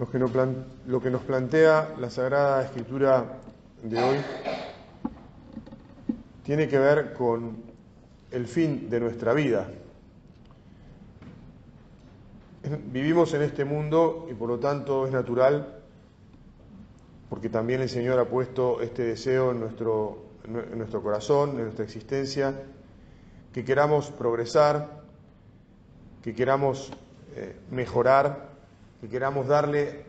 Lo que, nos plantea la Sagrada Escritura de hoy tiene que ver con el fin de nuestra vida. Vivimos en este mundo y por lo tanto es natural, porque también el Señor ha puesto este deseo en nuestro, en nuestro corazón, en nuestra existencia, que queramos progresar, que queramos eh, mejorar, que queramos darle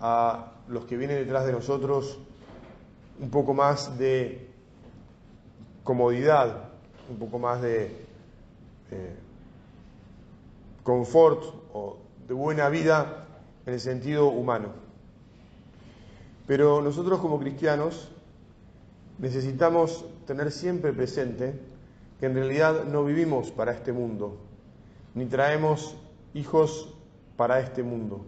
a los que vienen detrás de nosotros un poco más de comodidad, un poco más de confort o de buena vida en el sentido humano. Pero nosotros como cristianos necesitamos tener siempre presente que en realidad no vivimos para este mundo, ni traemos hijos para este mundo.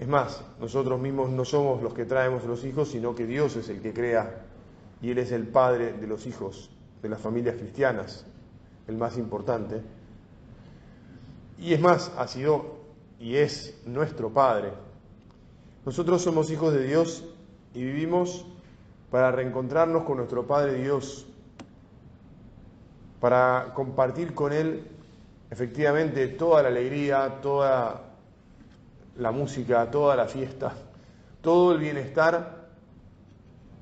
Es más, nosotros mismos no somos los que traemos los hijos, sino que Dios es el que crea y Él es el Padre de los hijos de las familias cristianas, el más importante. Y es más, ha sido y es nuestro Padre. Nosotros somos hijos de Dios y vivimos para reencontrarnos con nuestro Padre Dios, para compartir con Él efectivamente toda la alegría, toda la música, toda la fiesta, todo el bienestar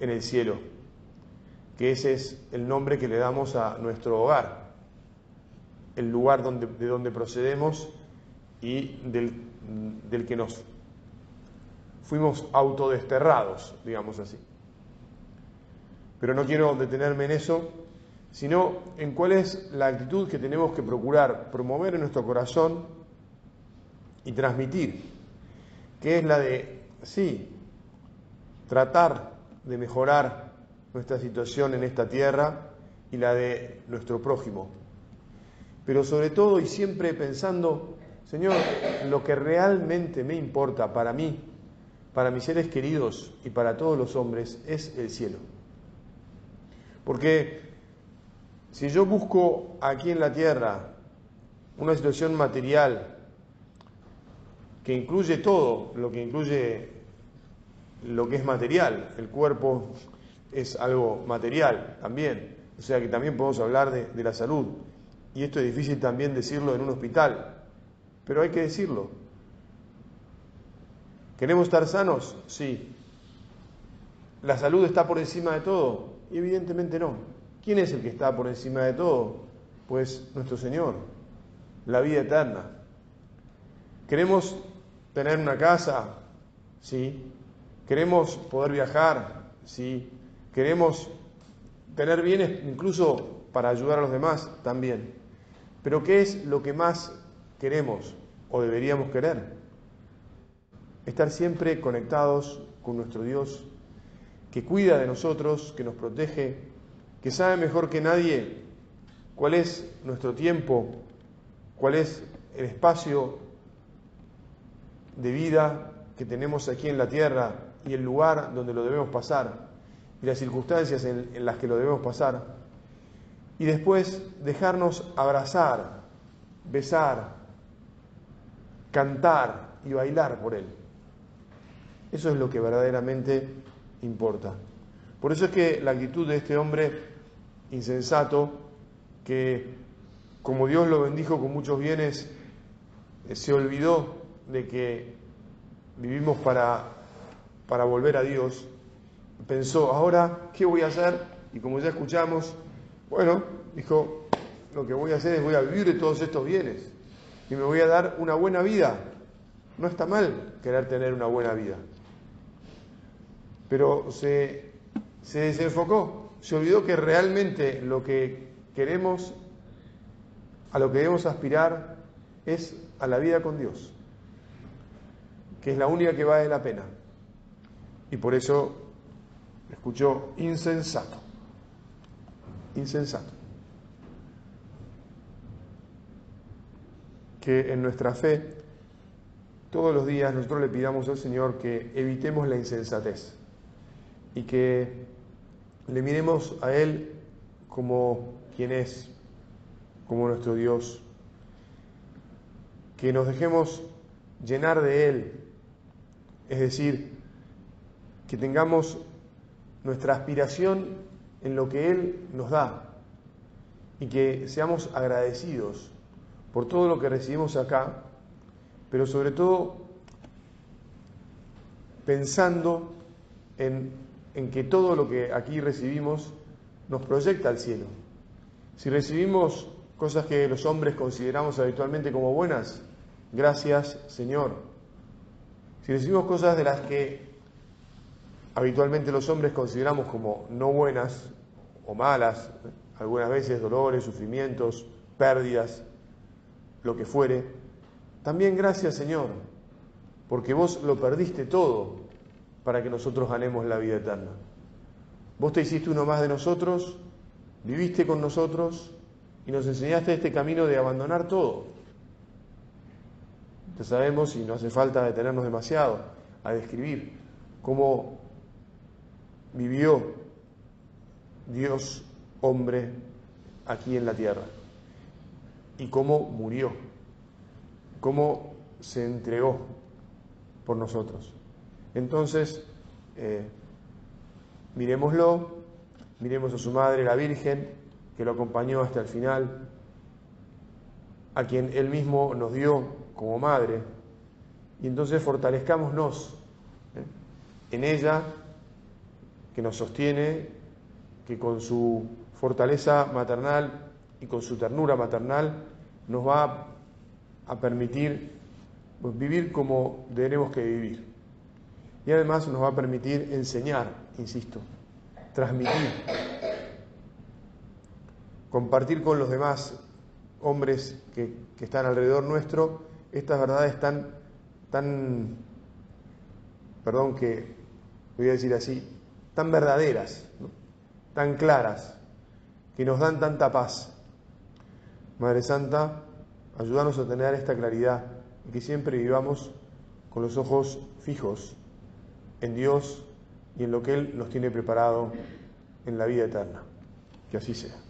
en el cielo, que ese es el nombre que le damos a nuestro hogar, el lugar donde, de donde procedemos y del, del que nos fuimos autodesterrados, digamos así. Pero no quiero detenerme en eso, sino en cuál es la actitud que tenemos que procurar promover en nuestro corazón y transmitir, que es la de, sí, tratar de mejorar nuestra situación en esta tierra y la de nuestro prójimo. Pero sobre todo y siempre pensando, Señor, lo que realmente me importa para mí, para mis seres queridos y para todos los hombres es el cielo. Porque si yo busco aquí en la tierra una situación material que incluye todo, lo que incluye lo que es material, el cuerpo es algo material también, o sea que también podemos hablar de, de la salud, y esto es difícil también decirlo en un hospital, pero hay que decirlo. ¿Queremos estar sanos? Sí. ¿La salud está por encima de todo? evidentemente no. ¿Quién es el que está por encima de todo? Pues nuestro Señor, la vida eterna. ¿Queremos tener una casa? Sí. ¿Queremos poder viajar? Sí. ¿Queremos tener bienes incluso para ayudar a los demás? También. Pero ¿qué es lo que más queremos o deberíamos querer? Estar siempre conectados con nuestro Dios, que cuida de nosotros, que nos protege, que sabe mejor que nadie cuál es nuestro tiempo, cuál es el espacio de vida que tenemos aquí en la tierra y el lugar donde lo debemos pasar y las circunstancias en, las que lo debemos pasar. Y después dejarnos abrazar, besar, cantar y bailar por Él. Eso es lo que verdaderamente importa. Por eso es que la actitud de este hombre insensato, que como Dios lo bendijo con muchos bienes, eh, se olvidó de que vivimos para, para volver a Dios, pensó, ahora, ¿qué voy a hacer? Y como ya escuchamos, bueno, dijo, lo que voy a hacer es voy a vivir de todos estos bienes y me voy a dar una buena vida. No está mal querer tener una buena vida. Pero se, se desenfocó, se olvidó que realmente lo que queremos, a lo que debemos aspirar, es a la vida con Dios, que es la única que vale la pena. Y por eso escuchó insensato, insensato. que en nuestra fe todos los días nosotros le pidamos al Señor que evitemos la insensatez y que le miremos a Él como quien es, como nuestro Dios, que nos dejemos llenar de Él Es decir, que tengamos nuestra aspiración en lo que Él nos da y que seamos agradecidos por todo lo que recibimos acá, pero sobre todo pensando en, que todo lo que aquí recibimos nos proyecta al cielo. Si recibimos cosas que los hombres consideramos habitualmente como buenas, gracias Señor. Si recibimos cosas de las que habitualmente los hombres consideramos como no buenas o malas, algunas veces dolores, sufrimientos, pérdidas, lo que fuere, también gracias Señor, porque vos lo perdiste todo para que nosotros ganemos la vida eterna. Vos te hiciste uno más de nosotros, viviste con nosotros y nos enseñaste este camino de abandonar todo. Ya sabemos, y no hace falta detenernos demasiado a describir cómo vivió Dios hombre aquí en la tierra y cómo murió, cómo se entregó por nosotros. Entonces, eh, miremoslo, miremos a su madre, la Virgen, que lo acompañó hasta el final, a quien él mismo nos dio como madre, y entonces fortalezcámonos ¿eh? en ella, que nos sostiene, que con su fortaleza maternal y con su ternura maternal nos va a permitir pues, vivir como tenemos que vivir. Y además nos va a permitir enseñar, insisto, transmitir, compartir con los demás hombres que, están alrededor nuestro estas verdades tan, tan, perdón que voy a decir así, tan verdaderas, tan claras, que nos dan tanta paz. Madre Santa, ayúdanos a tener esta claridad y que siempre vivamos con los ojos fijos en Dios y en lo que Él nos tiene preparado en la vida eterna. Que así sea.